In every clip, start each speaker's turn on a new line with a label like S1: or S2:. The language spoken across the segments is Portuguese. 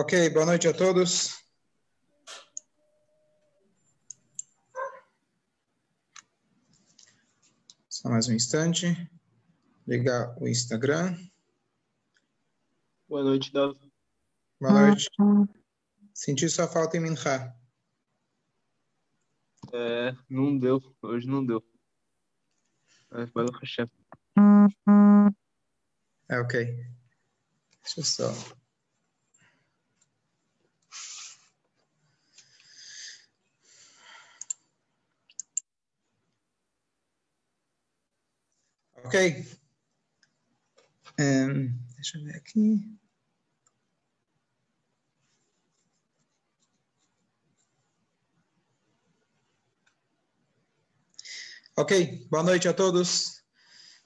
S1: Ok, boa noite a todos. Só mais um instante. Ligar o Instagram.
S2: Boa noite, Davi.
S1: Boa noite. Senti sua falta em Minha.
S2: É, não deu. Hoje não deu. É, Baruch Hashem.
S1: É, ok. Deixa eu só. Ok. Ahn, deixa eu ver aqui. Ok, boa noite a todos.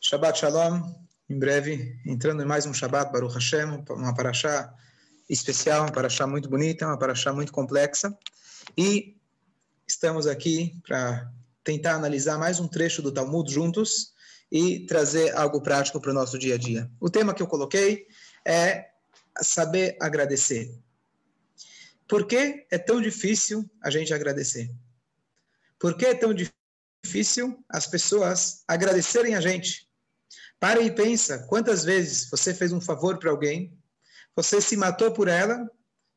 S1: Shabbat Shalom. Em breve, entrando em mais um Shabbat Baruch Hashem, uma paraxá especial, uma paraxá muito bonita, uma paraxá muito complexa. E estamos aqui para tentar analisar mais um trecho do Talmud juntos e trazer algo prático para o nosso dia a dia. O tema que eu coloquei é saber agradecer. Por que é tão difícil a gente agradecer? Por que é tão difícil as pessoas agradecerem a gente? Para e pensa quantas vezes você fez um favor para alguém, você se matou por ela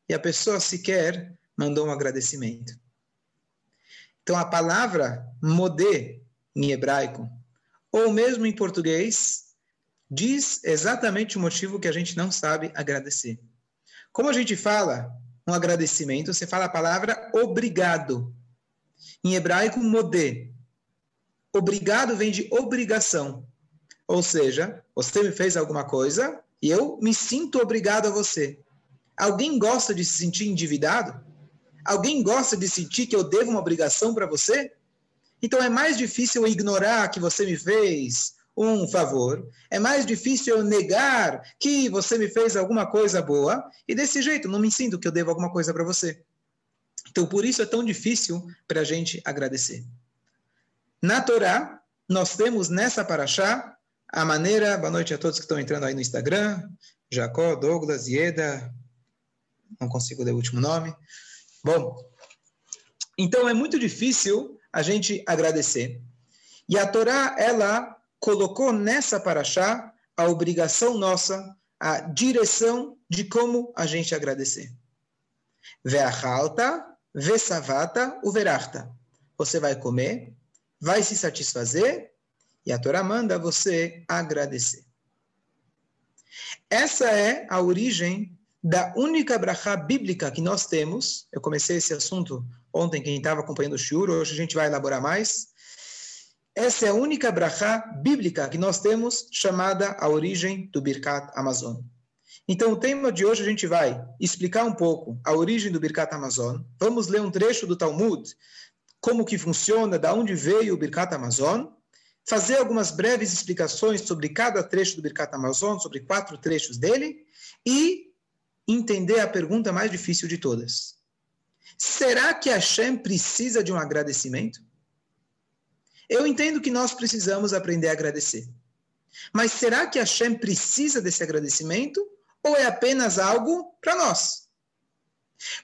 S1: e a pessoa sequer mandou um agradecimento. Então a palavra modê em hebraico ou mesmo em português, diz exatamente o motivo que a gente não sabe agradecer. Como a gente fala um agradecimento, você fala a palavra obrigado. Em hebraico, modê. Obrigado vem de obrigação. Ou seja, você me fez alguma coisa e eu me sinto obrigado a você. Alguém gosta de se sentir endividado? Alguém gosta de sentir que eu devo uma obrigação para você? Então é mais difícil eu ignorar que você me fez um favor, é mais difícil eu negar que você me fez alguma coisa boa, e desse jeito não me sinto que eu devo alguma coisa para você. Então por isso é tão difícil para a gente agradecer. Na Torá, nós temos nessa paraxá a maneira. Boa noite a todos que estão entrando aí no Instagram. Jacó, Douglas, Ieda. Não consigo ler o último nome. Bom, então é muito difícil a gente agradecer. E a Torá, ela colocou nessa paraxá a obrigação nossa, a direção de como a gente agradecer. Ve'achalta, ve'savata, uverachta. Você vai comer, vai se satisfazer, e a Torá manda você agradecer. Essa é a origem da única brachá bíblica que nós temos. Eu comecei esse assunto ontem, quem estava acompanhando o Shur, hoje a gente vai elaborar mais. Essa é a única brachá bíblica que nós temos, chamada a origem do Birkat Amazon. Então, o tema de hoje a gente vai explicar um pouco a origem do Birkat Amazon. Vamos ler um trecho do Talmud, como que funciona, da onde veio o Birkat Amazon, fazer algumas breves explicações sobre cada trecho do Birkat Amazon, sobre quatro trechos dele, e entender a pergunta mais difícil de todas. Será que Hashem precisa de um agradecimento? Eu entendo que nós precisamos aprender a agradecer. Mas será que Hashem precisa desse agradecimento? Ou é apenas algo para nós?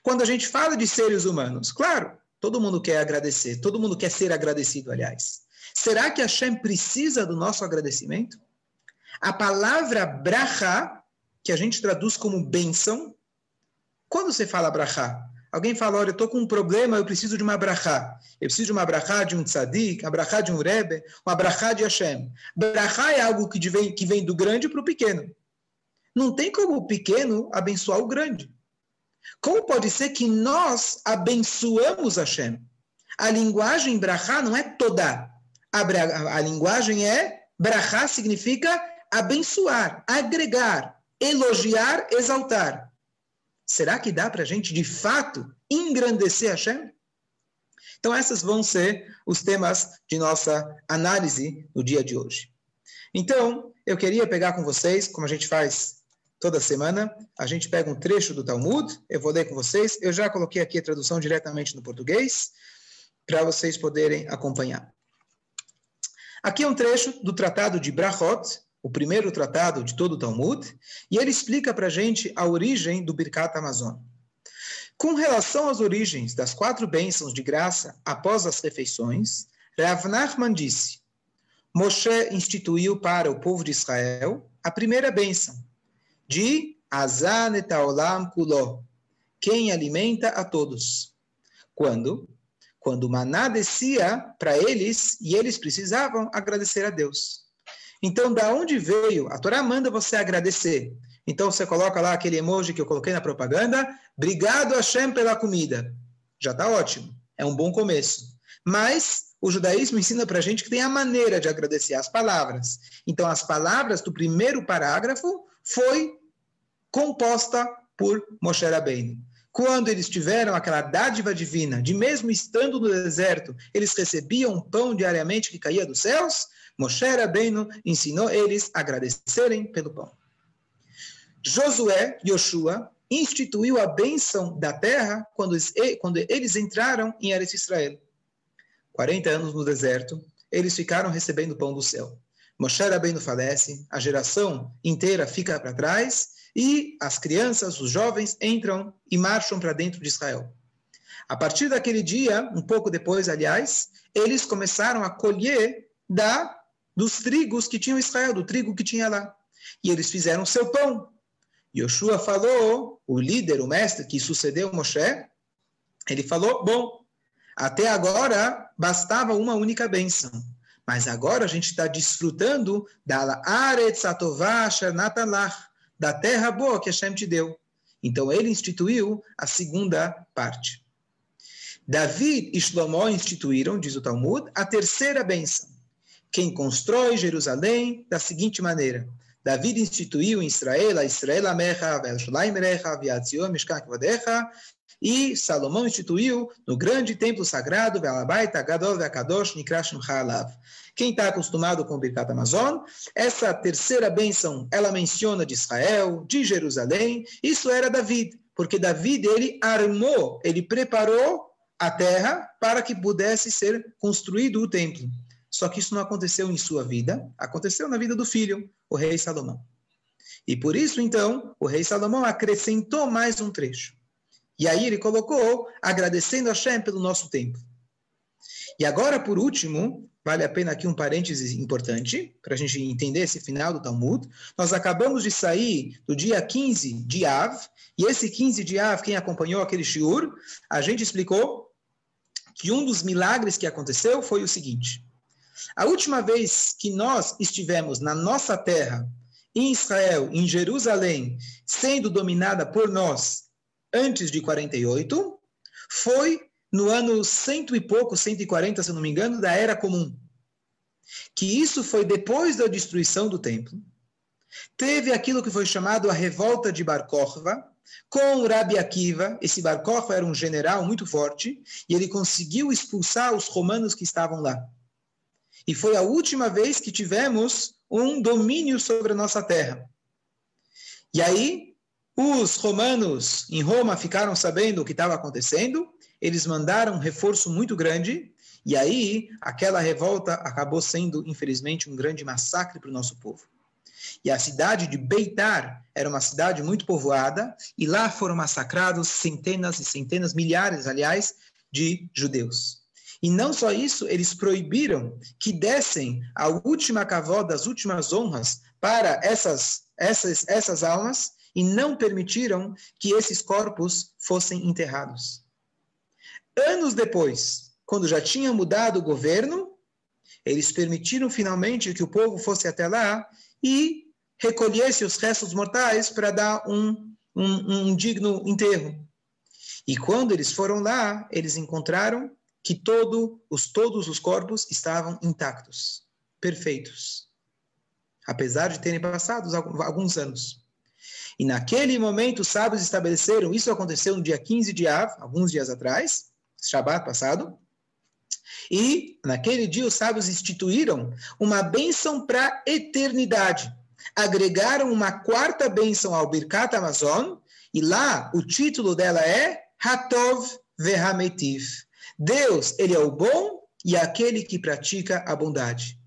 S1: Quando a gente fala de seres humanos, claro, todo mundo quer agradecer, todo mundo quer ser agradecido, aliás. Será que Hashem precisa do nosso agradecimento? A palavra bracha, que a gente traduz como bênção, quando você fala bracha, Alguém fala, olha, eu estou com um problema, eu preciso de uma brachá. Eu preciso de uma brachá de um tzadik, uma brachá de um rebe, uma brachá de Hashem. Brachá é algo que vem, que vem do grande para o pequeno. Não tem como o pequeno abençoar o grande. Como pode ser que nós abençoamos Hashem? A linguagem brachá não é toda. A, a, linguagem é, brachá significa abençoar, agregar, elogiar, exaltar. Será que dá para a gente, de fato, engrandecer Hashem? Então, esses vão ser os temas de nossa análise no dia de hoje. Então, eu queria pegar com vocês, como a gente faz toda semana, a gente pega um trecho do Talmud, eu vou ler com vocês. Eu já coloquei aqui a tradução diretamente no português, para vocês poderem acompanhar. Aqui é um trecho do Tratado de Brachot, o primeiro tratado de todo o Talmud, e ele explica para a gente a origem do Birkat Amazon. Com relação às origens das quatro bênçãos de graça após as refeições, Rav Nachman disse: Moshe instituiu para o povo de Israel a primeira bênção, de Azan et Olam Kulo, quem alimenta a todos. Quando? Quando o maná descia para eles e eles precisavam agradecer a Deus. Então, da onde veio? A Torá manda você agradecer. Então, você coloca lá aquele emoji que eu coloquei na propaganda. Obrigado, Hashem, pela comida. Já está ótimo. É um bom começo. Mas o judaísmo ensina para a gente que tem a maneira de agradecer as palavras. Então, as palavras do primeiro parágrafo foi composta por Moshe Rabbeinu. Quando eles tiveram aquela dádiva divina, de mesmo estando no deserto, eles recebiam pão diariamente que caía dos céus, Moshe Rabbeinu ensinou eles a agradecerem pelo pão. Josué, Yoshua, instituiu a bênção da terra quando eles entraram em Eretz Israel. 40 anos no deserto, eles ficaram recebendo pão do céu. Moshe Rabbeinu falece, a geração inteira fica para trás e as crianças, os jovens, entram e marcham para dentro de Israel. A partir daquele dia, um pouco depois, aliás, eles começaram a colher da dos trigos que tinham Israel, do trigo que tinha lá. E eles fizeram seu pão. Yoshua falou, o líder, o mestre que sucedeu Moshe, ele falou: Bom, até agora bastava uma única bênção. Mas agora a gente está desfrutando da Atová da terra boa que Hashem te deu. Então ele instituiu a segunda parte. David e Shlomo instituíram, diz o Talmud, a terceira bênção. Quem constrói Jerusalém da seguinte maneira. David instituiu em Israel, a Israel Amecha, Velshulaim Recha, Viatzion, Mishkan e Salomão instituiu no grande templo sagrado, Velabaita, Gadol, Vekadosh, Nikrashim Halav. Quem está acostumado com o Birkat Amazon, essa terceira bênção, ela menciona de Israel, de Jerusalém, isso era David, porque David, ele armou, ele preparou a terra para que pudesse ser construído o templo. Só que isso não aconteceu em sua vida, aconteceu na vida do filho, o rei Salomão. E por isso, então, o rei Salomão acrescentou mais um trecho. E aí ele colocou agradecendo a Hashem pelo nosso tempo. E agora, por último, vale a pena aqui um parêntese importante, para a gente entender esse final do Talmud. Nós acabamos de sair do dia 15 de Av, e esse 15 de Av, quem acompanhou aquele shiur, a gente explicou que um dos milagres que aconteceu foi o seguinte. A última vez que nós estivemos na nossa terra, em Israel, em Jerusalém, sendo dominada por nós, antes de 48, foi no ano cento e pouco, 140, se não me engano, da Era Comum. Que isso foi depois da destruição do templo. Teve aquilo que foi chamado a revolta de Bar Kokhba, com Rabi Akiva. Esse Bar Kokhba era um general muito forte, e ele conseguiu expulsar os romanos que estavam lá. E foi a última vez que tivemos um domínio sobre a nossa terra. E aí, os romanos em Roma ficaram sabendo o que estava acontecendo, eles mandaram um reforço muito grande, e aí aquela revolta acabou sendo, infelizmente, um grande massacre para o nosso povo. E a cidade de Beitar era uma cidade muito povoada, e lá foram massacrados centenas e centenas, milhares, aliás, de judeus. E não só isso, eles proibiram que dessem a última cavó das últimas honras para essas, essas, essas almas, e não permitiram que esses corpos fossem enterrados. Anos depois, quando já tinha mudado o governo, eles permitiram finalmente que o povo fosse até lá e recolhesse os restos mortais para dar um, um, um digno enterro. E quando eles foram lá, eles encontraram que todo, os, todos os corpos estavam intactos, perfeitos, apesar de terem passado alguns anos. E naquele momento os sábios estabeleceram, isso aconteceu no dia 15 de Av, alguns dias atrás, Shabat passado, e naquele dia os sábios instituíram uma bênção para a eternidade. Agregaram uma quarta bênção ao Birkat Amazon, e lá o título dela é Hatov Vehametiv. Deus, ele é o bom e aquele que pratica a bondade.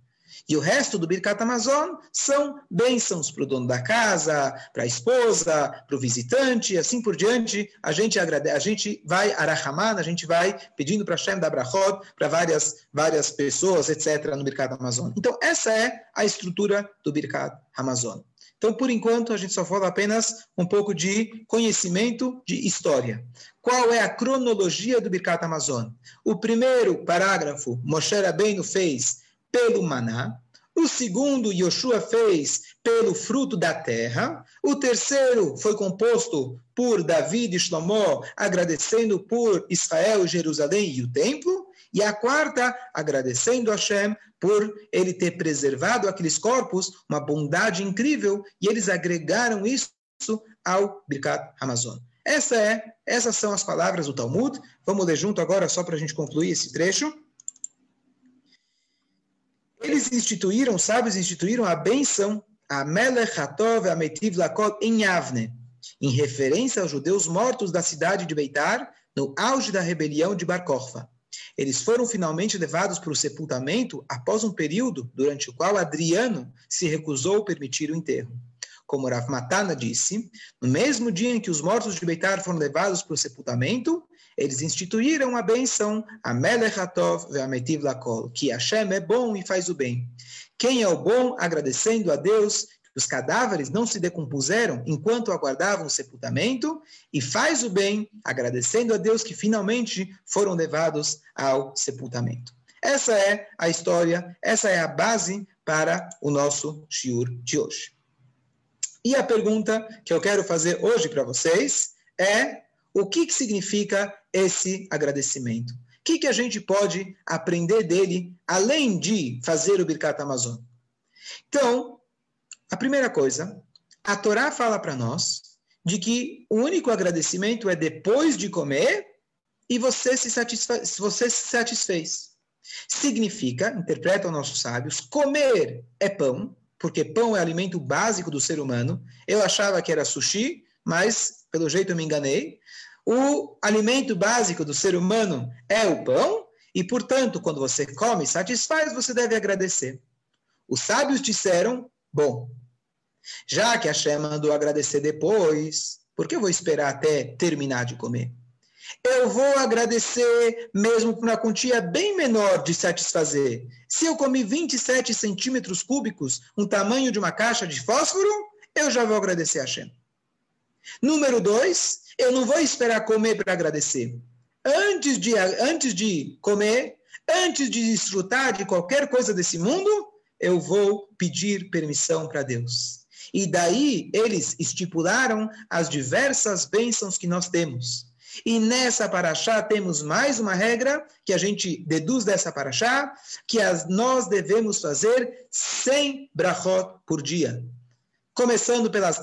S1: E o resto do Birkat Amazon são bênçãos para o dono da casa, para a esposa, para o visitante, assim por diante. A gente agradece, a gente vai arahaman, a gente vai pedindo para Shem da Brachot, para várias, várias pessoas, etc., no Birkat Amazon. Então, essa é a estrutura do Birkat Amazon. Então, por enquanto, a gente só fala apenas um pouco de conhecimento de história. Qual é a cronologia do Birkat Amazon? O primeiro parágrafo, Moshe Rabbeinu fez pelo maná. O segundo, Yoshua fez pelo fruto da terra. O terceiro foi composto por Davi e Shlomo, agradecendo por Israel, Jerusalém e o templo. E a quarta, agradecendo a Hashem por ele ter preservado aqueles corpos, uma bondade incrível, e eles agregaram isso ao Birkat Amazon. Essa é, essas são as palavras do Talmud. Vamos ler junto agora, só para a gente concluir esse trecho. Eles instituíram, sábios instituíram a benção, a Melech Hatov Ametiv Lakol em Yavne, em referência aos judeus mortos da cidade de Beitar, no auge da rebelião de Bar. Eles foram finalmente levados para o sepultamento após um período durante o qual Adriano se recusou a permitir o enterro. Como Rav Matana disse, no mesmo dia em que os mortos de Beitar foram levados para o sepultamento, eles instituíram a benção, a Hatov ve'ametiv lakol, que Hashem é bom e faz o bem. Quem é o bom, agradecendo a Deus os cadáveres não se decompuseram enquanto aguardavam o sepultamento, e faz o bem, agradecendo a Deus que finalmente foram levados ao sepultamento. Essa é a história, essa é a base para o nosso shiur de hoje. E a pergunta que eu quero fazer hoje para vocês é: o que, que significa esse agradecimento? O que, que a gente pode aprender dele, além de fazer o Birkat Amazon? Então, a primeira coisa, a Torá fala para nós de que o único agradecimento é depois de comer e você se, satisfaz, você se satisfez. Significa, interpretam nossos sábios, comer é pão, porque pão é alimento básico do ser humano. Eu achava que era sushi, mas pelo jeito eu me enganei. O alimento básico do ser humano é o pão, e portanto, quando você come e satisfaz, você deve agradecer. Os sábios disseram: bom, já que a Hashem mandou agradecer depois, por que eu vou esperar até terminar de comer? Eu vou agradecer mesmo por uma quantia bem menor de satisfazer. Se eu comi 27 centímetros cúbicos, um tamanho de uma caixa de fósforo, eu já vou agradecer a Hashem. Número dois, eu não vou esperar comer para agradecer. Antes de, antes de comer, antes de desfrutar de qualquer coisa desse mundo, eu vou pedir permissão para Deus. E daí eles estipularam as diversas bênçãos que nós temos. E nessa paraxá temos mais uma regra que a gente deduz dessa paraxá, que as, nós devemos fazer 100 brachot por dia. Começando pelas,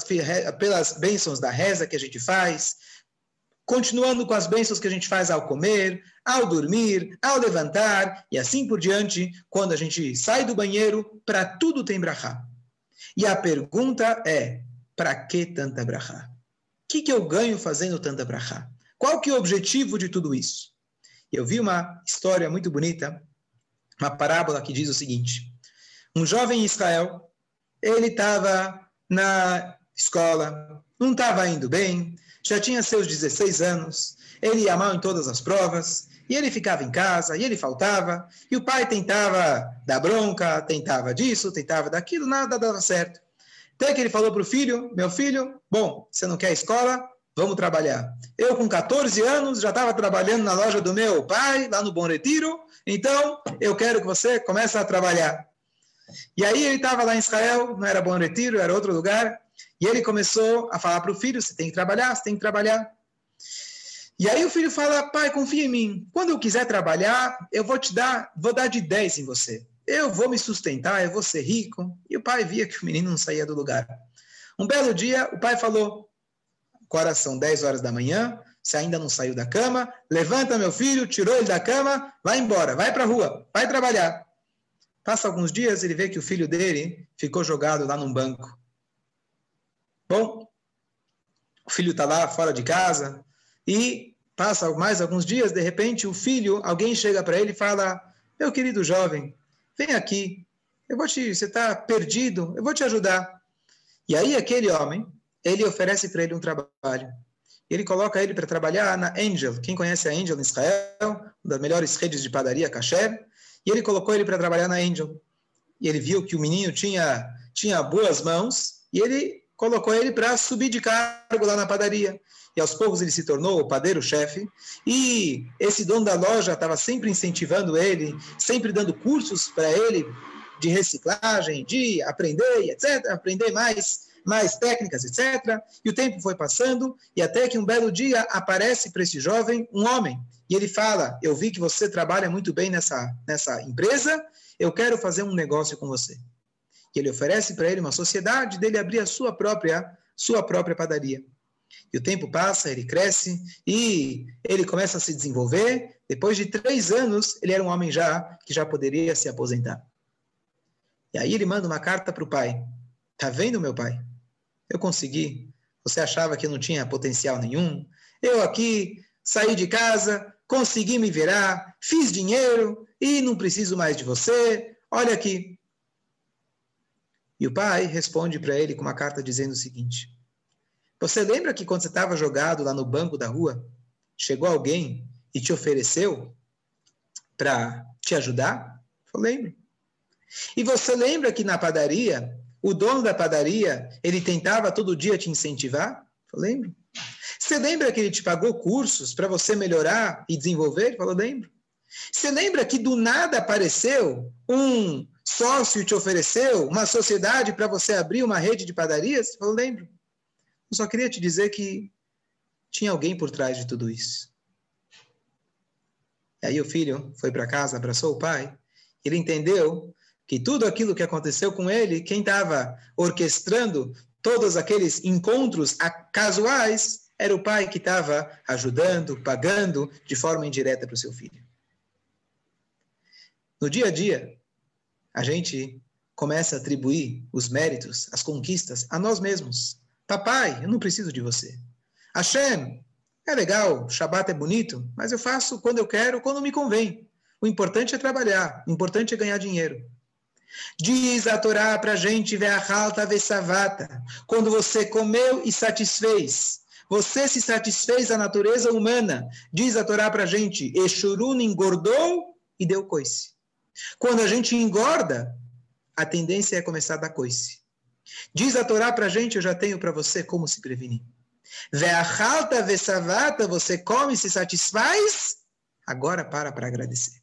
S1: pelas bênçãos da reza que a gente faz, continuando com as bênçãos que a gente faz ao comer, ao dormir, ao levantar, e assim por diante, quando a gente sai do banheiro, para tudo tem brachá. E a pergunta é, para que tanta brachá? O que, que eu ganho fazendo tanta brachá? Qual que é o objetivo de tudo isso? Eu vi uma história muito bonita, uma parábola que diz o seguinte: um jovem em Israel, ele estava na escola, não estava indo bem, já tinha seus 16 anos, ele ia mal em todas as provas, e ele ficava em casa, e ele faltava, e o pai tentava dar bronca, tentava disso, tentava daquilo, nada dava certo. Até que ele falou para o filho: Meu filho, bom, você não quer escola? Vamos trabalhar. Eu, com 14 anos, já estava trabalhando na loja do meu pai, lá no Bom Retiro, então eu quero que você comece a trabalhar. E aí ele estava lá em Israel, não era Bom Retiro, era outro lugar, e ele começou a falar para o filho: Você tem que trabalhar, você tem que trabalhar. E aí o filho fala, pai, confia em mim. Quando eu quiser trabalhar, eu vou te dar, vou dar de 10 em você. Eu vou me sustentar, eu vou ser rico. E o pai via que o menino não saía do lugar. Um belo dia, o pai falou, agora são 10 horas da manhã, você ainda não saiu da cama, levanta meu filho, tirou ele da cama, vai embora, vai para a rua, vai trabalhar. Passa alguns dias, ele vê que o filho dele ficou jogado lá num banco. Bom, o filho está lá fora de casa e Passa mais alguns dias, de repente o filho, alguém chega para ele e fala: Meu querido jovem, vem aqui. eu vou te, você está perdido, eu vou te ajudar. E aí aquele homem, ele oferece para ele um trabalho. Ele coloca ele para trabalhar na Angel. Quem conhece a Angel em Israel, uma das melhores redes de padaria kasher, e ele colocou ele para trabalhar na Angel. E ele viu que o menino tinha tinha boas mãos, e ele colocou ele para subir de cargo lá na padaria. E aos poucos ele se tornou o padeiro-chefe. E esse dono da loja estava sempre incentivando ele, sempre dando cursos para ele de reciclagem, de aprender, etc., aprender mais, mais técnicas, etc. E o tempo foi passando, e até que um belo dia aparece para esse jovem um homem, e ele fala: Eu vi que você trabalha muito bem nessa, nessa empresa, eu quero fazer um negócio com você. E ele oferece para ele uma sociedade dele abrir a sua própria, sua própria padaria. E o tempo passa, ele cresce e ele começa a se desenvolver. Depois de três anos, ele era um homem já que já poderia se aposentar. E aí ele manda uma carta para o pai. Tá vendo, meu pai? Eu consegui. Você achava que eu não tinha potencial nenhum? Eu aqui saí de casa, consegui me virar, fiz dinheiro e não preciso mais de você. Olha aqui. E o pai responde para ele com uma carta dizendo o seguinte: Você lembra que quando você estava jogado lá no banco da rua, chegou alguém e te ofereceu para te ajudar? Eu lembro. E você lembra que na padaria, o dono da padaria, ele tentava todo dia te incentivar? Eu lembro. Você lembra que ele te pagou cursos para você melhorar e desenvolver? Falou, lembro. Você lembra que do nada apareceu um sócio te ofereceu uma sociedade para você abrir uma rede de padarias? Falou, lembro. Eu só queria te dizer que tinha alguém por trás de tudo isso. E aí o filho foi para casa, abraçou o pai. Ele entendeu que tudo aquilo que aconteceu com ele, quem estava orquestrando todos aqueles encontros casuais, era o pai que estava ajudando, pagando de forma indireta para o seu filho. No dia a dia, a gente começa a atribuir os méritos, as conquistas a nós mesmos. Papai, eu não preciso de você. Hashem, é legal, Shabat é bonito, mas eu faço quando eu quero, quando me convém. O importante é trabalhar, o importante é ganhar dinheiro. Diz a Torá para a gente, ve'savata, quando você comeu e satisfez, você se satisfez a natureza humana. Diz a Torá para a gente, Eshurun engordou e deu coice. Quando a gente engorda, a tendência é começar a dar coice. Diz a Torá para a gente, eu já tenho para você como se prevenir. Ve'achalta ve'savata, você come e se satisfaz, agora para para agradecer.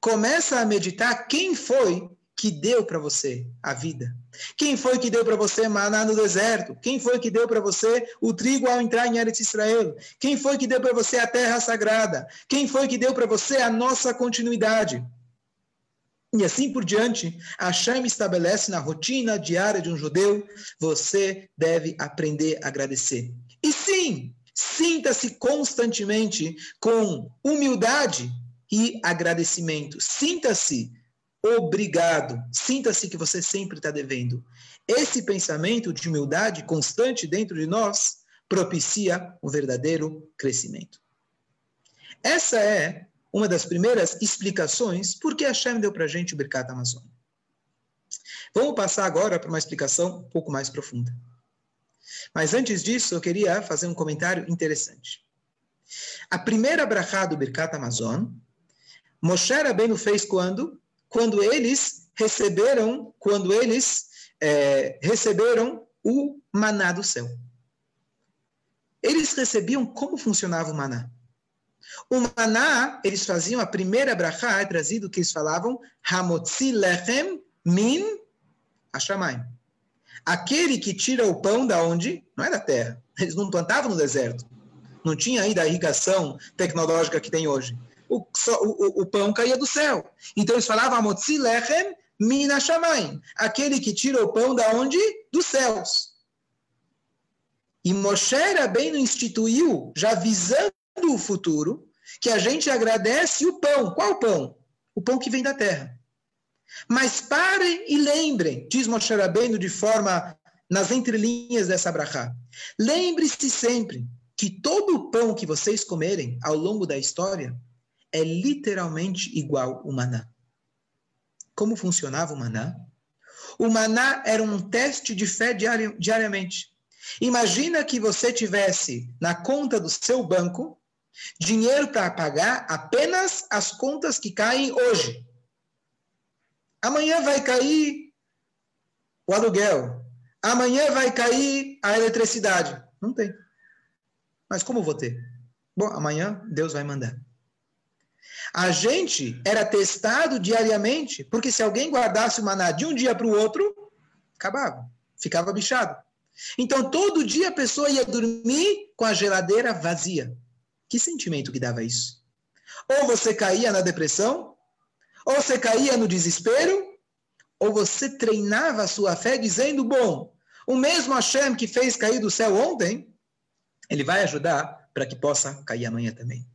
S1: Começa a meditar quem foi que deu para você a vida? Quem foi que deu para você maná no deserto? Quem foi que deu para você o trigo ao entrar em Eretz Israel? Quem foi que deu para você a terra sagrada? Quem foi que deu para você a nossa continuidade? E assim por diante, a Hashem estabelece na rotina diária de um judeu, você deve aprender a agradecer. E sim, sinta-se constantemente com humildade e agradecimento. Sinta-se obrigado. Sinta-se que você sempre está devendo. Esse pensamento de humildade constante dentro de nós propicia um verdadeiro crescimento. Essa é uma das primeiras explicações por que Hashem deu para a gente o Birkat Amazon. Vamos passar agora para uma explicação um pouco mais profunda. Mas antes disso, eu queria fazer um comentário interessante. A primeira brachá do Birkat Amazon, Moshe Rabbeinu fez quando? quando eles receberam, quando eles é, receberam o maná do céu. Eles recebiam como funcionava o maná. O maná, eles faziam a primeira brachá, é trazido que eles falavam Hamotzi lechem min ashamayim. Aquele que tira o pão da onde? Não é da terra. Eles não plantavam no deserto. Não tinha ainda a irrigação tecnológica que tem hoje o, o, o pão caía do céu. Então eles falavam, Amotzi lechem mina shamayim. Aquele que tira o pão da onde? Dos céus. E Moshe Rabbeinu instituiu, já visando o futuro, que a gente agradece o pão. Qual pão? O pão que vem da terra. Mas parem e lembrem, diz Moshe Rabbeinu de forma nas entrelinhas dessa brachá. Lembre-se sempre que todo o pão que vocês comerem ao longo da história é literalmente igual o maná. como funcionava o maná? O maná era um teste de fé diari diariamente. Imagina que você tivesse na conta do seu banco dinheiro para pagar apenas as contas que caem hoje. Amanhã vai cair o aluguel. Amanhã vai cair a eletricidade. Não tem. Mas como vou ter? Bom, amanhã Deus vai mandar. A gente era testado diariamente, porque se alguém guardasse o maná de um dia para o outro, acabava, ficava bichado. Então, todo dia a pessoa ia dormir com a geladeira vazia. Que sentimento que dava isso? Ou você caía na depressão, ou você caía no desespero, ou você treinava a sua fé dizendo: bom, o mesmo Hashem que fez cair do céu ontem, ele vai ajudar para que possa cair amanhã também.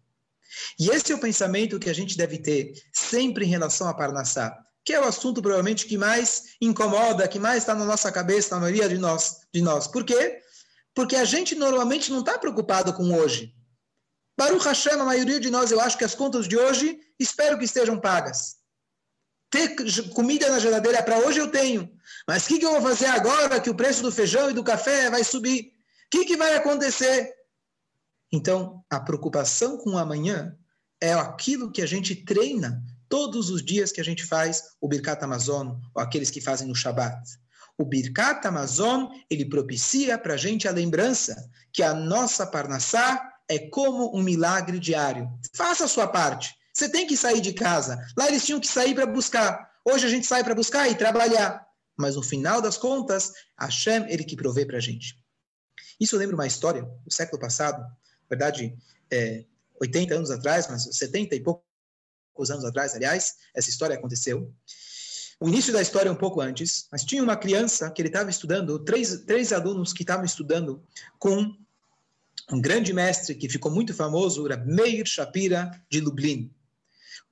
S1: E esse é o pensamento que a gente deve ter sempre em relação a Parnassá, que é o assunto provavelmente que mais incomoda, que mais está na nossa cabeça, na maioria de nós. De nós. Por quê? Porque a gente normalmente não está preocupado com hoje. Baruch Hashem, a maioria de nós, eu acho que as contas de hoje, espero que estejam pagas. Ter comida na geladeira para hoje eu tenho. Mas o que, que, eu vou fazer agora que o preço do feijão e do café vai subir? O que, que vai acontecer? Então, a preocupação com o amanhã é aquilo que a gente treina todos os dias que a gente faz o Birkat Amazon, ou aqueles que fazem no Shabat. O Birkat Amazon, ele propicia para a gente a lembrança que a nossa Parnassá é como um milagre diário. Faça a sua parte. Você tem que sair de casa. Lá eles tinham que sair para buscar. Hoje a gente sai para buscar e trabalhar. Mas no final das contas, Hashem, ele que provê para a gente. Isso lembra uma história do século passado, verdade, é, 80 anos atrás, mas 70 e poucos anos atrás, aliás, essa história aconteceu. O início da história é um pouco antes, mas tinha uma criança que ele estava estudando, três, três alunos que estavam estudando com um grande mestre que ficou muito famoso, era Meir Shapira de Lublin.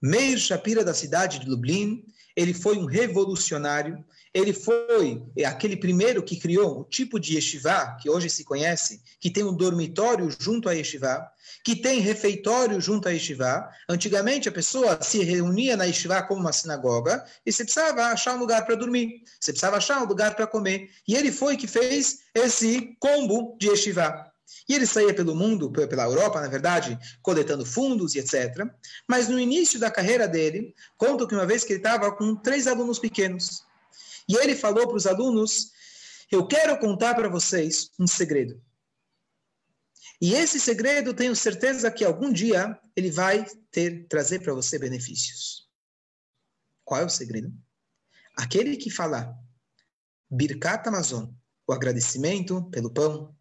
S1: Meir Shapira da cidade de Lublin, ele foi um revolucionário, ele foi aquele primeiro que criou o tipo de yeshiva, que hoje se conhece, que tem um dormitório junto à yeshiva, que tem refeitório junto à yeshiva. Antigamente a pessoa se reunia na yeshiva como uma sinagoga e você precisava achar um lugar para dormir, você precisava achar um lugar para comer. E ele foi que fez esse combo de yeshiva. E ele saía pelo mundo, pela Europa, na verdade, coletando fundos e etc. Mas no início da carreira dele, conta que uma vez que ele estava com três alunos pequenos. E ele falou para os alunos: Eu quero contar para vocês um segredo. E esse segredo, tenho certeza que algum dia ele vai ter trazer para você benefícios. Qual é o segredo? Aquele que falar Birkat Amazon, o agradecimento pelo pão,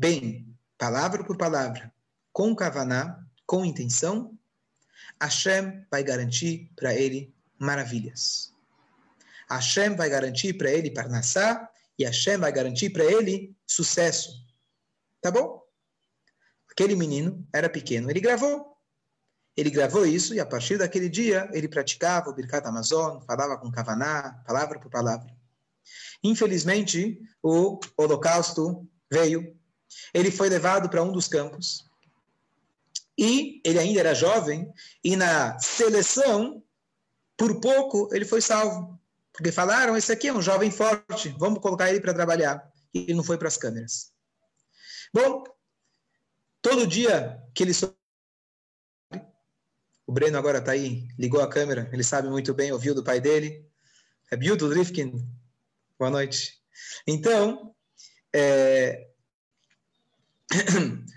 S1: bem, palavra por palavra, com kavaná, com intenção, Hashem vai garantir para ele maravilhas. Hashem vai garantir para ele Parnassá e Hashem vai garantir para ele sucesso. Tá bom? Aquele menino era pequeno, ele gravou. Ele gravou isso e a partir daquele dia ele praticava o Birkat Amazon, falava com Kavaná, palavra por palavra. Infelizmente, o Holocausto veio ele foi levado para um dos campos e ele ainda era jovem e na seleção, por pouco, ele foi salvo. Porque falaram, esse aqui é um jovem forte, vamos colocar ele para trabalhar. E ele não foi para as câmeras. Bom, todo dia que ele o Breno agora está aí, ligou a câmera, ele sabe muito bem, ouviu do pai dele. É Bildo Drifkin. Boa noite. Então, é,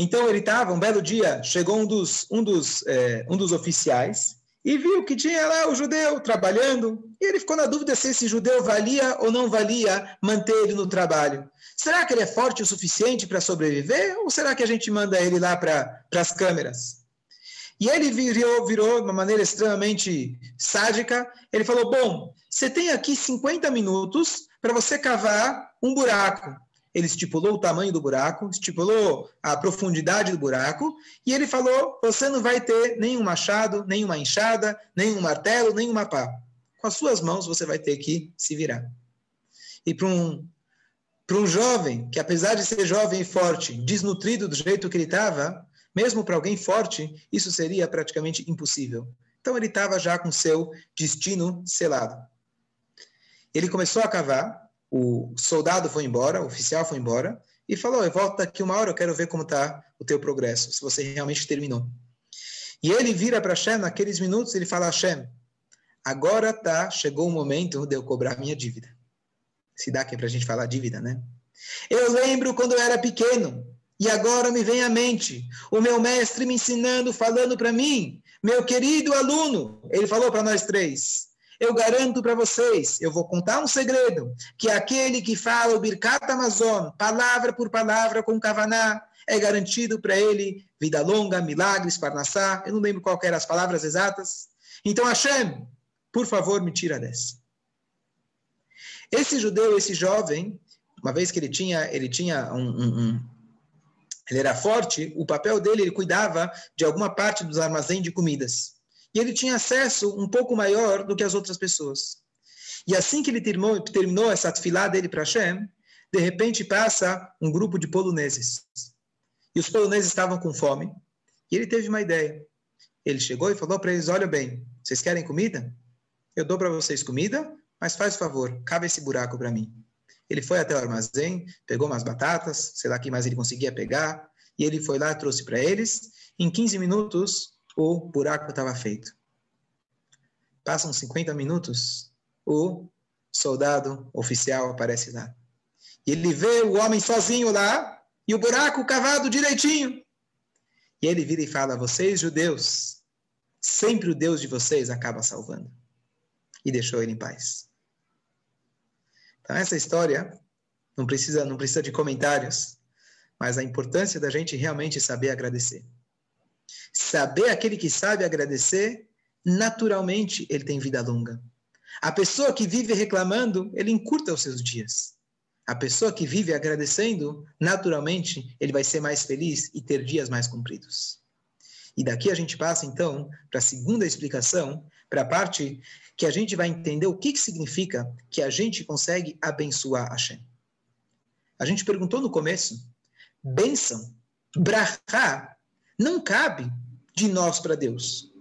S1: Então ele estava, um belo dia, chegou um dos, um, dos, é, um dos oficiais e viu que tinha lá o judeu trabalhando, e ele ficou na dúvida se esse judeu valia ou não valia manter ele no trabalho. Será que ele é forte o suficiente para sobreviver, ou será que a gente manda ele lá para as câmeras? E ele virou, virou de uma maneira extremamente sádica, ele falou, bom, você tem aqui 50 minutos para você cavar um buraco ele estipulou o tamanho do buraco, estipulou a profundidade do buraco, e ele falou: você não vai ter nenhum machado, nenhuma enxada, nenhum martelo, nenhuma pá. Com as suas mãos você vai ter que se virar. E para um, um jovem, que apesar de ser jovem e forte, desnutrido do jeito que ele estava, mesmo para alguém forte, isso seria praticamente impossível. Então ele estava já com seu destino selado. Ele começou a cavar, o soldado foi embora, o oficial foi embora, e falou: Eu volto daqui uma hora, eu quero ver como está o teu progresso, se você realmente terminou. E ele vira para Hashem, naqueles minutos, ele fala: Hashem, agora tá, chegou o momento de eu cobrar minha dívida. Se dá é para a gente falar dívida, né? Eu lembro quando eu era pequeno, e agora me vem à mente o meu mestre me ensinando, falando para mim, meu querido aluno, ele falou para nós três: eu garanto para vocês, eu vou contar um segredo, que aquele que fala o Birkat Amazon, palavra por palavra com Kavaná, é garantido para ele vida longa, milagres, parnassá, eu não lembro qual eram as palavras exatas. Então, Hashem, por favor, me tira dessa. Esse judeu, esse jovem, uma vez que ele tinha, ele tinha um, um, um ele era forte, o papel dele, ele cuidava de alguma parte dos armazéns de comidas. E ele tinha acesso um pouco maior do que as outras pessoas. E assim que ele terminou, terminou essa tefilá dele para Hashem, de repente passa um grupo de poloneses. E os poloneses estavam com fome. E ele teve uma ideia. Ele chegou e falou para eles: Olha bem, vocês querem comida? Eu dou para vocês comida, mas faz favor, cabe esse buraco para mim. Ele foi até o armazém, pegou umas batatas, sei lá que mais ele conseguia pegar, e ele foi lá, trouxe para eles. Em 15 minutos, o buraco estava feito. Passam 50 minutos, o soldado oficial aparece lá. E ele vê o homem sozinho lá e o buraco cavado direitinho. E ele vira e fala: Vocês, judeus, sempre o Deus de vocês acaba salvando. E deixou ele em paz. Então, essa história não precisa, não precisa de comentários, mas a importância da gente realmente saber agradecer. Saber aquele que sabe agradecer, naturalmente ele tem vida longa. A pessoa que vive reclamando, ele encurta os seus dias. A pessoa que vive agradecendo, naturalmente, ele vai ser mais feliz e ter dias mais compridos. E daqui a gente passa, então, para a segunda explicação, para a parte que a gente vai entender o que, que significa que a gente consegue abençoar Hashem. A gente perguntou no começo, bênção, brachá, não cabe de nós para Deus.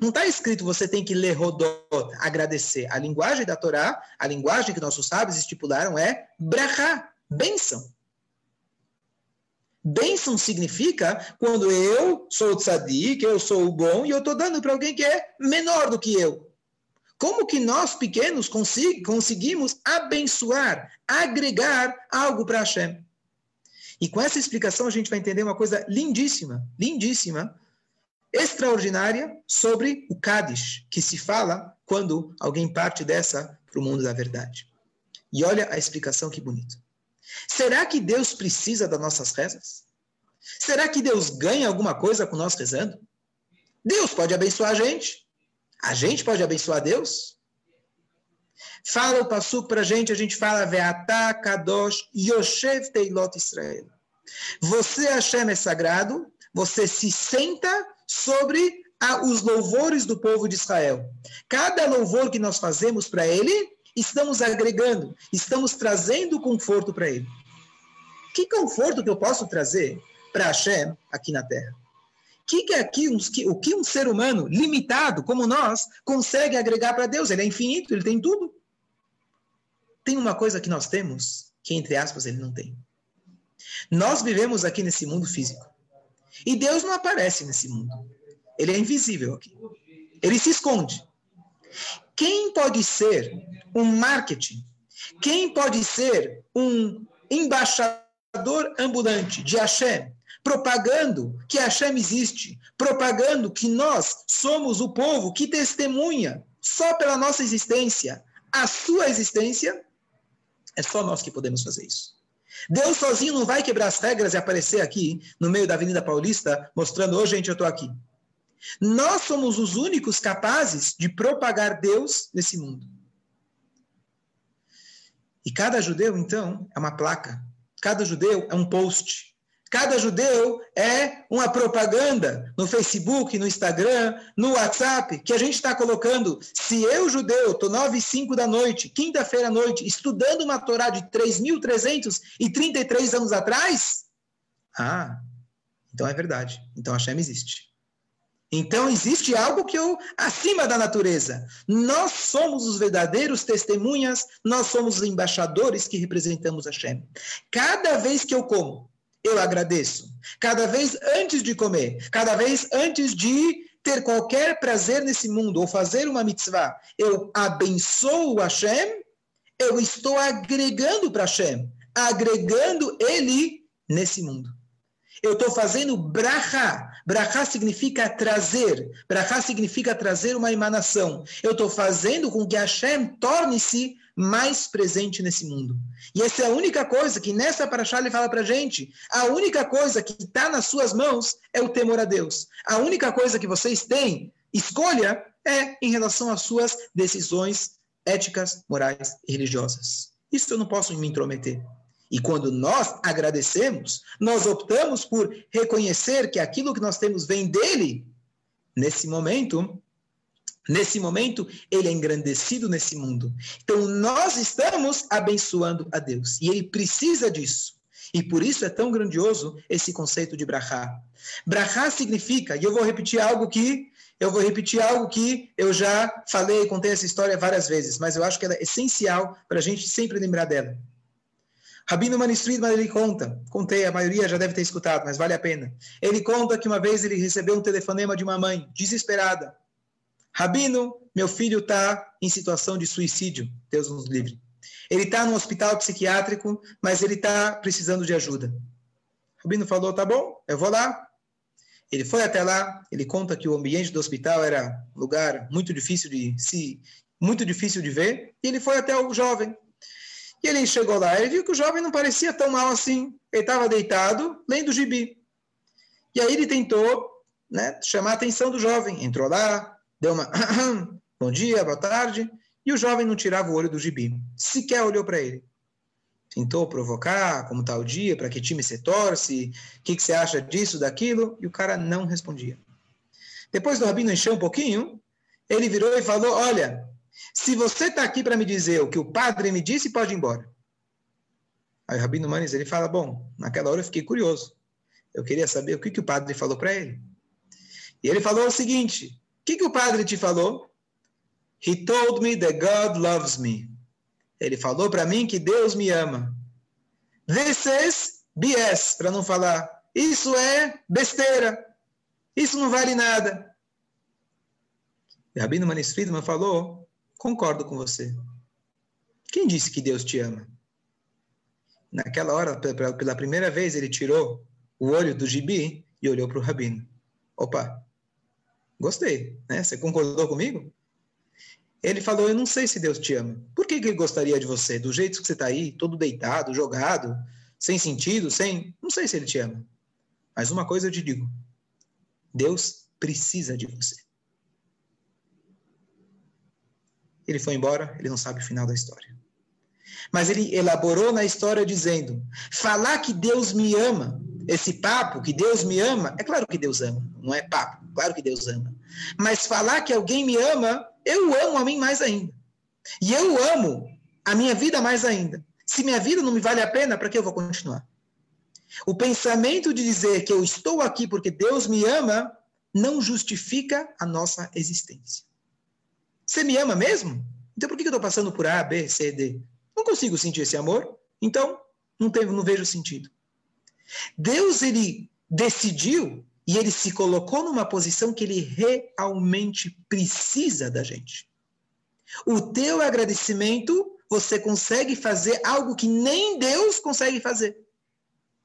S1: Não está escrito você tem que ler rodot, agradecer. A linguagem da Torá, a linguagem que nossos sábios estipularam é brachá, bênção. Bênção significa quando eu sou o tzadik, eu sou o bom, e eu estou dando para alguém que é menor do que eu. Como que nós pequenos conseguimos abençoar, agregar algo para Hashem? E com essa explicação a gente vai entender uma coisa lindíssima, lindíssima, extraordinária sobre o Kadish, que se fala quando alguém parte dessa para o mundo da verdade. E olha a explicação que bonito. Será que Deus precisa das nossas rezas? Será que Deus ganha alguma coisa com nós rezando? Deus pode abençoar a gente. A gente pode abençoar Deus. Fala o Passuco para a gente, a gente fala Ve'atá Kadosh Yoshev Teilot Israel. Você, Hashem, é sagrado, você se senta sobre a, os louvores do povo de Israel. Cada louvor que nós fazemos para ele, estamos agregando, estamos trazendo conforto para ele. Que conforto que eu posso trazer para Hashem aqui na Terra? Que que aqui, o que um ser humano limitado como nós consegue agregar para Deus? Ele é infinito, ele tem tudo. Tem uma coisa que nós temos que, entre aspas, ele não tem. Nós vivemos aqui nesse mundo físico. E Deus não aparece nesse mundo. Ele é invisível aqui. Ele se esconde. Quem pode ser um marketing? Quem pode ser um embaixador ambulante de Hashem, propagando que Hashem existe, propagando que nós somos o povo que testemunha só pela nossa existência a sua existência? É só nós que podemos fazer isso. Deus sozinho não vai quebrar as regras e aparecer aqui no meio da Avenida Paulista mostrando, ô oh, gente, eu estou aqui. Nós somos os únicos capazes de propagar Deus nesse mundo. E cada judeu, então, é uma placa. Cada judeu é um post. Cada judeu é uma propaganda no Facebook, no Instagram, no WhatsApp, que a gente está colocando. Se eu, judeu, estou 9 e 5 da noite, quinta-feira à noite, estudando uma Torá de 3.333 anos atrás, ah, então é verdade. Então Hashem existe. Então existe algo que eu acima da natureza. Nós somos os verdadeiros testemunhas, nós somos os embaixadores que representamos a Shem. Cada vez que eu como, eu agradeço. Cada vez antes de comer, cada vez antes de ter qualquer prazer nesse mundo ou fazer uma mitzvah, eu abençoo a Shem, eu estou agregando para Shem, agregando ele nesse mundo. Eu estou fazendo bracha. Bracha significa trazer. Bracha significa trazer uma emanação. Eu estou fazendo com que Hashem torne-se mais presente nesse mundo. E essa é a única coisa que nessa paraxá ele fala para gente. A única coisa que está nas suas mãos é o temor a Deus. A única coisa que vocês têm, escolha, é em relação às suas decisões éticas, morais e religiosas. Isso eu não posso me intrometer. E quando nós agradecemos, nós optamos por reconhecer que aquilo que nós temos vem dele. Nesse momento, nesse momento, ele é engrandecido nesse mundo. Então nós estamos abençoando a Deus e ele precisa disso. E por isso é tão grandioso esse conceito de brachá. Brachá significa, e eu vou repetir algo que eu vou repetir algo que eu já falei, contei essa história várias vezes, mas eu acho que ela é essencial para a gente sempre lembrar dela. Rabino Manis Friedman, ele conta, contei, a maioria já deve ter escutado, mas vale a pena. Ele conta que uma vez ele recebeu um telefonema de uma mãe, desesperada. Rabino, meu filho está em situação de suicídio, Deus nos livre. Ele está no hospital psiquiátrico, mas ele está precisando de ajuda. Rabino falou, tá bom, eu vou lá. Ele foi até lá, ele conta que o ambiente do hospital era um lugar muito difícil de se muito difícil de ver, e ele foi até o jovem. E ele chegou lá, ele viu que o jovem não parecia tão mal assim. Ele estava deitado, lendo o gibi. E aí ele tentou né, chamar a atenção do jovem. Entrou lá, deu uma bom dia, boa tarde, e o jovem não tirava o olho do gibi. Sequer olhou para ele. Tentou provocar, como está o dia, para que time você torce, o que, que você acha disso, daquilo, e o cara não respondia. Depois do rabino encher um pouquinho, ele virou e falou: Olha, se você está aqui para me dizer o que o padre me disse, pode ir embora. Aí o Rabino Manis, ele fala, bom, naquela hora eu fiquei curioso. Eu queria saber o que, que o padre falou para ele. E ele falou o seguinte, o que, que o padre te falou? He told me that God loves me. Ele falou para mim que Deus me ama. This is BS, para não falar. Isso é besteira. Isso não vale nada. E Rabino Manis Friedman falou Concordo com você. Quem disse que Deus te ama? Naquela hora, pela primeira vez, ele tirou o olho do gibi e olhou para o rabino. Opa, gostei, né? Você concordou comigo? Ele falou: Eu não sei se Deus te ama. Por que, que ele gostaria de você? Do jeito que você está aí, todo deitado, jogado, sem sentido, sem. Não sei se ele te ama. Mas uma coisa eu te digo: Deus precisa de você. Ele foi embora, ele não sabe o final da história. Mas ele elaborou na história dizendo: falar que Deus me ama, esse papo que Deus me ama, é claro que Deus ama, não é papo, claro que Deus ama. Mas falar que alguém me ama, eu amo a mim mais ainda. E eu amo a minha vida mais ainda. Se minha vida não me vale a pena, para que eu vou continuar? O pensamento de dizer que eu estou aqui porque Deus me ama não justifica a nossa existência. Você me ama mesmo? Então por que eu estou passando por A, B, C, D? Não consigo sentir esse amor, então não, tenho, não vejo sentido. Deus, ele decidiu e ele se colocou numa posição que ele realmente precisa da gente. O teu agradecimento, você consegue fazer algo que nem Deus consegue fazer.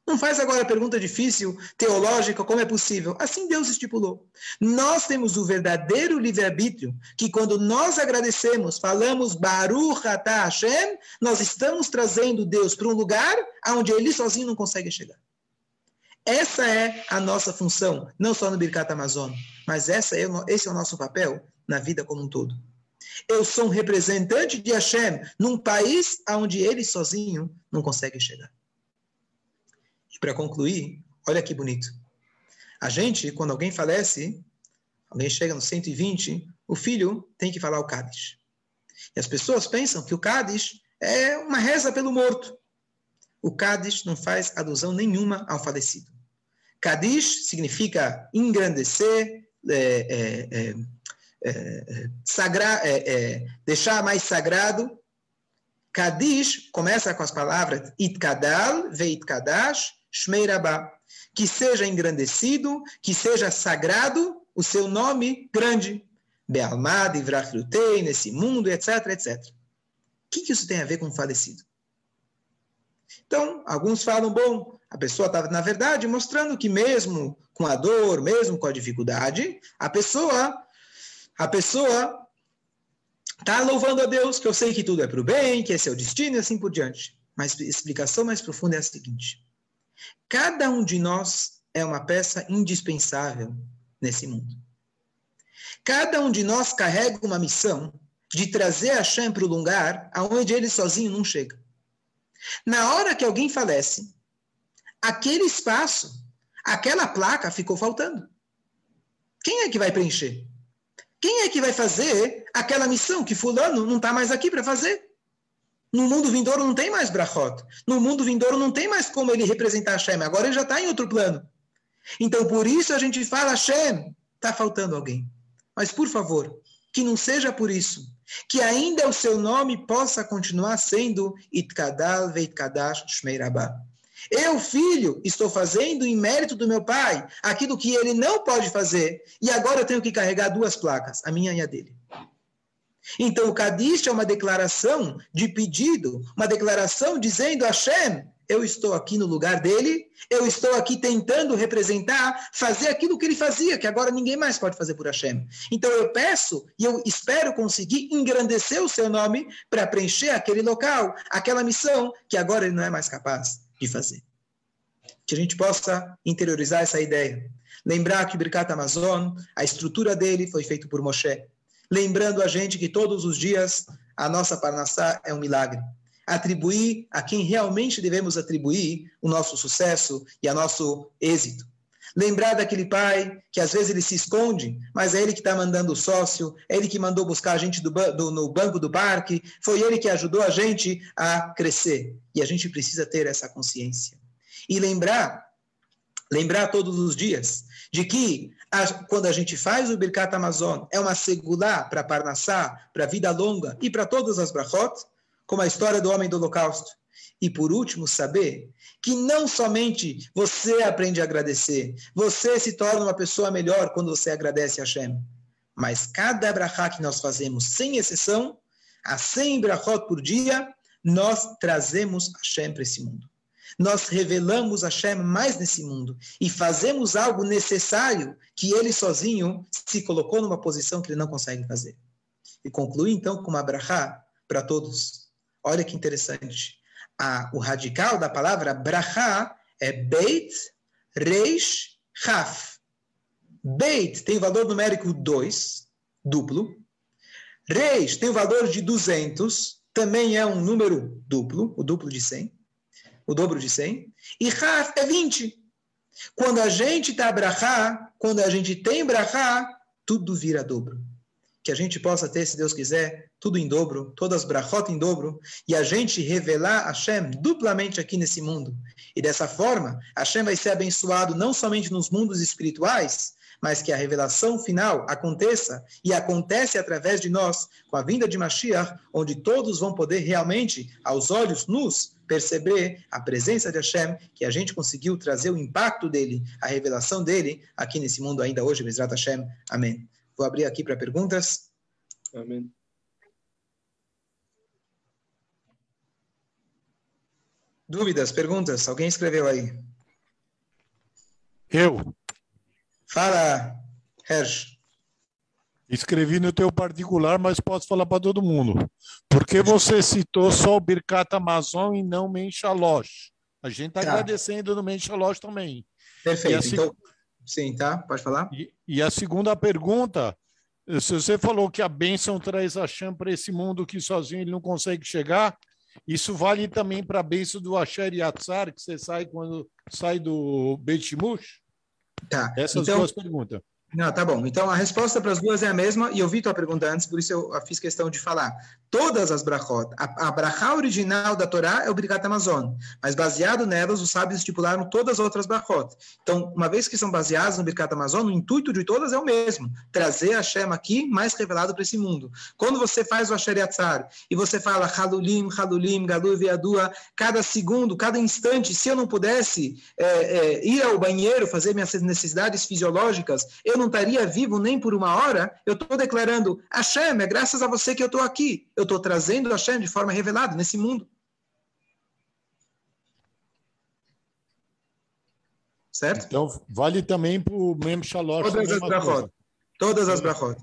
S1: Não faz agora a pergunta difícil, teológica, como é possível. Assim Deus estipulou. Nós temos o verdadeiro livre-arbítrio, que quando nós agradecemos, falamos Baruch Atah Hashem, nós estamos trazendo Deus para um lugar onde ele sozinho não consegue chegar. Essa é a nossa função, não só no Birkat Amazon, mas essa é, esse é o nosso papel na vida como um todo. Eu sou um representante de Hashem num país onde ele sozinho não consegue chegar para concluir, olha que bonito. A gente, quando alguém falece, alguém chega no 120, o filho tem que falar o Cádiz. E as pessoas pensam que o Cádiz é uma reza pelo morto. O Cádiz não faz alusão nenhuma ao falecido. Cádiz significa engrandecer, é, é, é, deixar mais sagrado. Kadish começa com as palavras Itkadal, Veitkadash, Shmei Rabá. Que seja engrandecido, que seja sagrado o seu nome grande. Be'almad, Ivrachlutei, nesse mundo, etc, etc. O que, que isso tem a ver com o falecido? Então, alguns falam, bom, a pessoa estava, na verdade, mostrando que mesmo com a dor, mesmo com a dificuldade, a pessoa, a pessoa está louvando a Deus, que eu sei que tudo é para o bem, que esse é o destino e assim por diante. Mas a explicação mais profunda é a seguinte: cada um de nós é uma peça indispensável nesse mundo. Cada um de nós carrega uma missão de trazer a Shem para o lugar aonde ele sozinho não chega. Na hora que alguém falece, aquele espaço, aquela placa ficou faltando. Quem é que vai preencher? Quem é que vai fazer aquela missão que fulano não está mais aqui para fazer? No mundo vindouro não tem mais brachot. No mundo vindouro não tem mais como ele representar Hashem. Agora ele já está em outro plano. Então, por isso a gente fala, Hashem, está faltando alguém. Mas, por favor, que não seja por isso que ainda o seu nome possa continuar sendo Itkadal Veitkadash Shmei Rabbah. Eu, filho, estou fazendo em mérito do meu pai aquilo que ele não pode fazer, e agora eu tenho que carregar duas placas, a minha e a dele. Então, o Kadish é uma declaração de pedido, uma declaração dizendo a Hashem, eu estou aqui no lugar dele, eu estou aqui tentando representar, fazer aquilo que ele fazia, que agora ninguém mais pode fazer por Hashem. Então eu peço e eu espero conseguir engrandecer o seu nome para preencher aquele local, aquela missão que agora ele não é mais capaz de fazer. Que a gente possa interiorizar essa ideia. Lembrar que o Birkat Amazon, a estrutura dele foi feita por Moshe. Lembrando a gente que todos os dias a nossa Parnassá é um milagre atribuir a quem realmente devemos atribuir o nosso sucesso e o nosso êxito. Lembrar daquele pai que às vezes ele se esconde, mas é ele que está mandando o sócio, é ele que mandou buscar a gente do, do, no banco do parque, foi ele que ajudou a gente a crescer. E a gente precisa ter essa consciência. E lembrar, lembrar todos os dias, de que a, quando a gente faz o Birkat Amazon, é uma segulá para Parnassá, para a vida longa e para todas as brachot, como a história do homem do holocausto. E por último, saber que não somente você aprende a agradecer, você se torna uma pessoa melhor quando você agradece a Hashem, mas cada brachá que nós fazemos, sem exceção, a 100 brachot por dia, nós trazemos Hashem para esse mundo. Nós revelamos Hashem mais nesse mundo e fazemos algo necessário que ele sozinho se colocou numa posição que ele não consegue fazer. E conclui então com uma brachá para todos Olha que interessante. A, o radical da palavra brachá é Beit Reish Raf. Beit tem valor numérico 2, duplo. Reish tem o valor de 200, também é um número duplo, o duplo de 100, o dobro de 100. E Raf é 20. Quando a gente está brachá, quando a gente tem brachá, tudo vira dobro que a gente possa ter, se Deus quiser, tudo em dobro, todas as brachot em dobro, e a gente revelar Hashem duplamente aqui nesse mundo. E dessa forma, Hashem vai ser abençoado não somente nos mundos espirituais, mas que a revelação final aconteça e acontece através de nós, com a vinda de Mashiach, onde todos vão poder realmente, aos olhos nus, perceber a presença de Hashem, que a gente conseguiu trazer o impacto dele, a revelação dele, aqui nesse mundo ainda hoje, Bezrat Hashem. Amém. Vou abrir aqui para perguntas.
S2: Amém.
S1: Dúvidas, perguntas? Alguém escreveu aí?
S3: Eu.
S1: Fala, Hersh.
S3: Escrevi no teu particular, mas posso falar para todo mundo. Por que você citou só o Birkat Amazon e não Menchalosh? A gente está tá. agradecendo no Menchalosh também.
S1: Perfeito. Então, Sim, tá? Pode falar.
S3: E, e, a segunda pergunta, se você falou que a bênção traz a chama para esse mundo que sozinho ele não consegue chegar, isso vale também para a bênção do Asher Yatzar, que você sai quando sai do Beit Tá. Essas então, duas perguntas.
S1: Não, tá bom. Então a resposta para as duas é a mesma, e eu vi tua pergunta antes, por isso eu fiz questão de falar. Todas as brachot, a, a brachá original da Torá é o Birkat Amazon, mas baseado nelas, os sábios estipularam todas as outras brachot. Então, uma vez que são baseadas no Birkat Amazon, o intuito de todas é o mesmo, trazer a Hashem aqui mais revelado para esse mundo. Quando você faz o Asher e você fala Halulim, Halulim, Galu Viadua, cada segundo, cada instante, se eu não pudesse é, é, ir ao banheiro, fazer minhas necessidades fisiológicas, eu não estaria vivo nem por uma hora, eu estou declarando, Hashem, é graças a você que eu estou aqui. Eu estou trazendo Hashem de forma revelada nesse mundo. Certo?
S3: Então, vale também para o Mem Shalosh.
S1: Todas as brachot. Todas as brachot.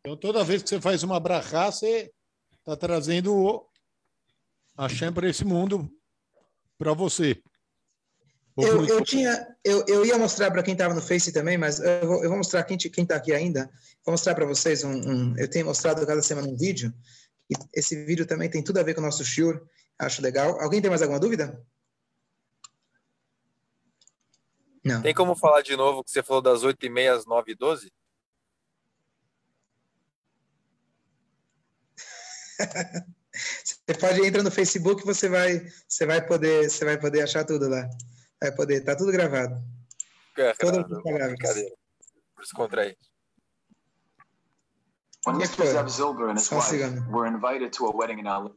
S3: Então, toda vez que você faz uma brachá, você está trazendo Hashem para esse mundo, para você.
S1: Eu, eu, tinha, eu, eu ia mostrar para quem estava no Face também, mas eu vou, eu vou mostrar quem está aqui ainda. Vou mostrar para vocês um, um, Eu tenho mostrado cada semana um vídeo. E esse vídeo também tem tudo a ver com o nosso shiur. Acho legal. Alguém tem mais alguma dúvida?
S4: Não. Tem como falar de novo que você falou das 8h30 às 9h12?
S1: você pode entrar no Facebook, você vai, você vai poder, você vai poder achar tudo lá. Vai poder, tá tudo gravado.
S4: É, Todas as palavras. Brincadeira. Descontrair.
S1: When Mr. Zev Zilber and his wife were invited to a wedding in LA.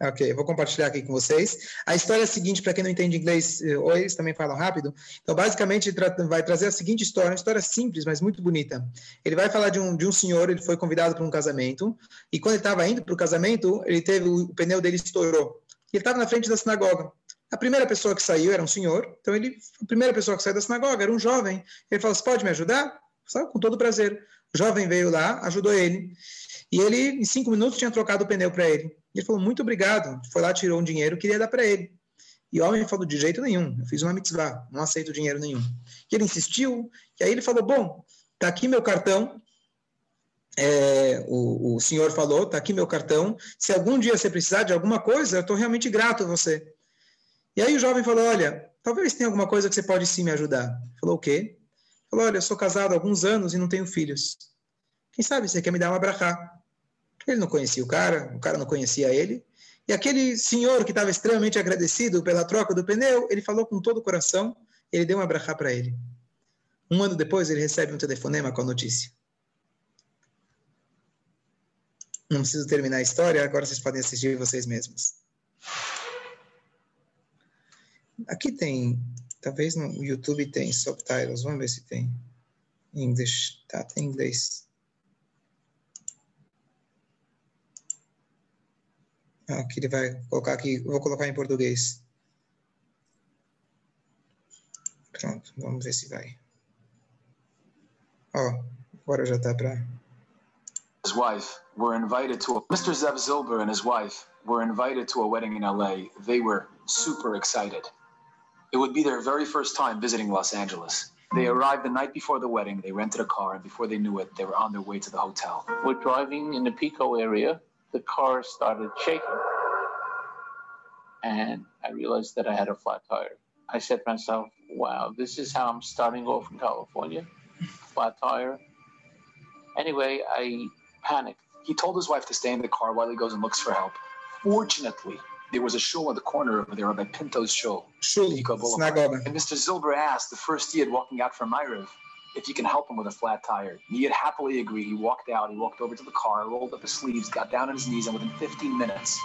S1: Ok, vou compartilhar aqui com vocês. A história é a seguinte, para quem não entende inglês, eh, ou eles também falam rápido. Então, basicamente, vai trazer a seguinte história, uma história simples, mas muito bonita. Ele vai falar de um, de um senhor, ele foi convidado para um casamento, e quando ele estava indo para o casamento, ele teve, o pneu dele estourou. E ele estava na frente da sinagoga. A primeira pessoa que saiu era um senhor, então ele, a primeira pessoa que saiu da sinagoga era um jovem. Ele falou: Você pode me ajudar? Falei, com todo prazer. O jovem veio lá, ajudou ele. E ele, em cinco minutos, tinha trocado o pneu para ele. Ele falou: Muito obrigado. Foi lá, tirou um dinheiro, queria dar para ele. E o homem falou: De jeito nenhum, eu fiz uma mitzvah, não aceito dinheiro nenhum. E ele insistiu, e aí ele falou: Bom, tá aqui meu cartão. É, o, o senhor falou: Tá aqui meu cartão. Se algum dia você precisar de alguma coisa, eu estou realmente grato a você. E aí o jovem falou: Olha, talvez tenha alguma coisa que você pode sim me ajudar. Falou: O quê? Falou: Olha, eu sou casado há alguns anos e não tenho filhos. Quem sabe você quer me dar uma brachá? Ele não conhecia o cara, o cara não conhecia ele. E aquele senhor que estava extremamente agradecido pela troca do pneu, ele falou com todo o coração, ele deu uma brachá para ele. Um ano depois, ele recebe um telefonema com a notícia. Não preciso terminar a história, agora vocês podem assistir vocês mesmos. Aqui tem, talvez no YouTube tem subtitles, vamos ver se tem. English, tá, tem inglês. Ah, aqui ele vai colocar aqui, vou colocar em português. Pronto, vamos ver se vai. Ó, agora já tá para his wife were invited to a, Mr. Zev Zilber and his wife were invited to a wedding in LA. They were super excited. It would be their very first time visiting Los Angeles. They arrived the night before the wedding. They rented a car, and before they knew it, they were on their way to the hotel.
S5: We're driving in the Pico area. The car started shaking. And I realized that I had a flat tire. I said to myself, wow, this is how I'm starting off in California. Flat tire. Anyway, I panicked.
S1: He told his wife to stay in the car while he goes and looks for help. Fortunately, there was a show on the corner over there by Pinto's show. Shul, synagogue. And Mr. Zilber asked the first Yid walking out from Myriv if he can help him with a flat tire. The Yid happily agreed. He walked out, he walked over to the car, rolled up his sleeves, got down on his knees, and within 15 minutes,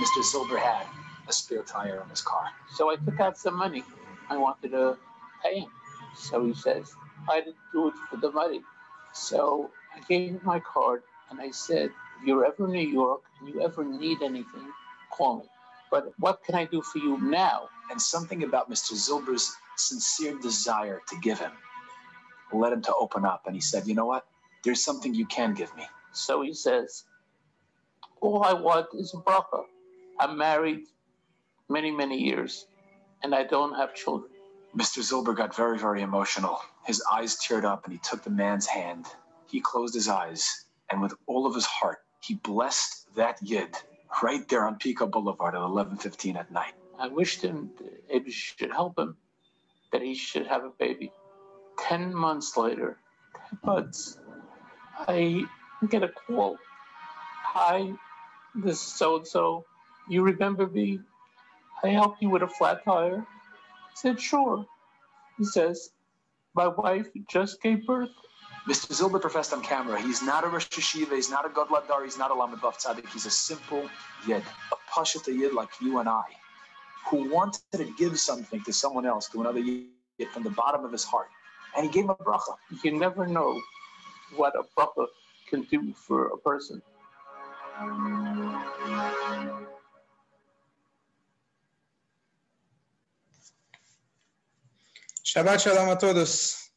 S1: Mr. Zilber had a spare tire on his car.
S5: So I took out some money. I wanted to pay him. So he says, I didn't do it for the money. So I gave him my card and I said, if you're ever in New York and you ever need anything, call me. But what can I do for you now?
S1: And something about Mr. Zilber's sincere desire to give him led him to open up. And he said, You know what? There's something you can give me.
S5: So he says, All I want is a bracha. I'm married many, many years, and I don't have children.
S1: Mr. Zilber got very, very emotional. His eyes teared up, and he took the man's hand. He closed his eyes, and with all of his heart, he blessed that yid right there on Pico Boulevard at 11:15 at night.
S5: I wished him it should help him that he should have a baby. Ten months later, But I get a call. Hi, this is so and so. You remember me? I helped you with a flat tire. I said, sure. He says, my wife just gave birth.
S6: Mr. Zilber professed on camera, he's not a Rosh Hashiva, he's not a Godladar, he's not a Lamed Baf Tzaddik, he's a simple Yid, a Pashata Yid like you and I, who wanted to give something to someone else, to another Yid, from the bottom of his heart. And he gave him a bracha.
S5: You never know what a bracha can do for a person.
S1: Shabbat Shalom a todos.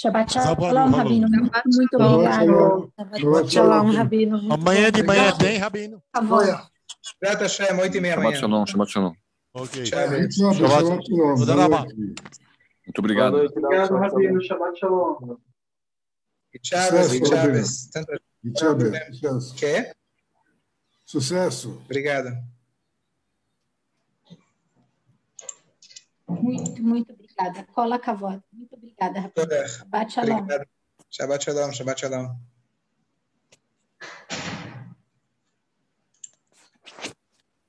S7: Shabbat Shalom, Rabino. Muito obrigado. Shabbat Shalom, Rabino.
S3: Amanhã de manhã tem, Rabino?
S1: Shabbat Hashem, 8 e meia
S8: Shabbat
S1: amanhã.
S8: Shalom, Shabbat Shalom.
S3: Ok.
S1: Shabbat.
S3: Shalom.
S8: Muito obrigado.
S2: Obrigado, Rabino. Shabbat Shalom.
S1: Chaves, Chaves.
S9: E Tchebe, sucesso.
S1: Quê?
S9: Sucesso.
S1: Obrigado.
S7: Muito, muito obrigada. Cola Cavota. Muito obrigada, Rabino.
S1: Toda.
S7: Shabbat Shalom.
S1: Obrigado.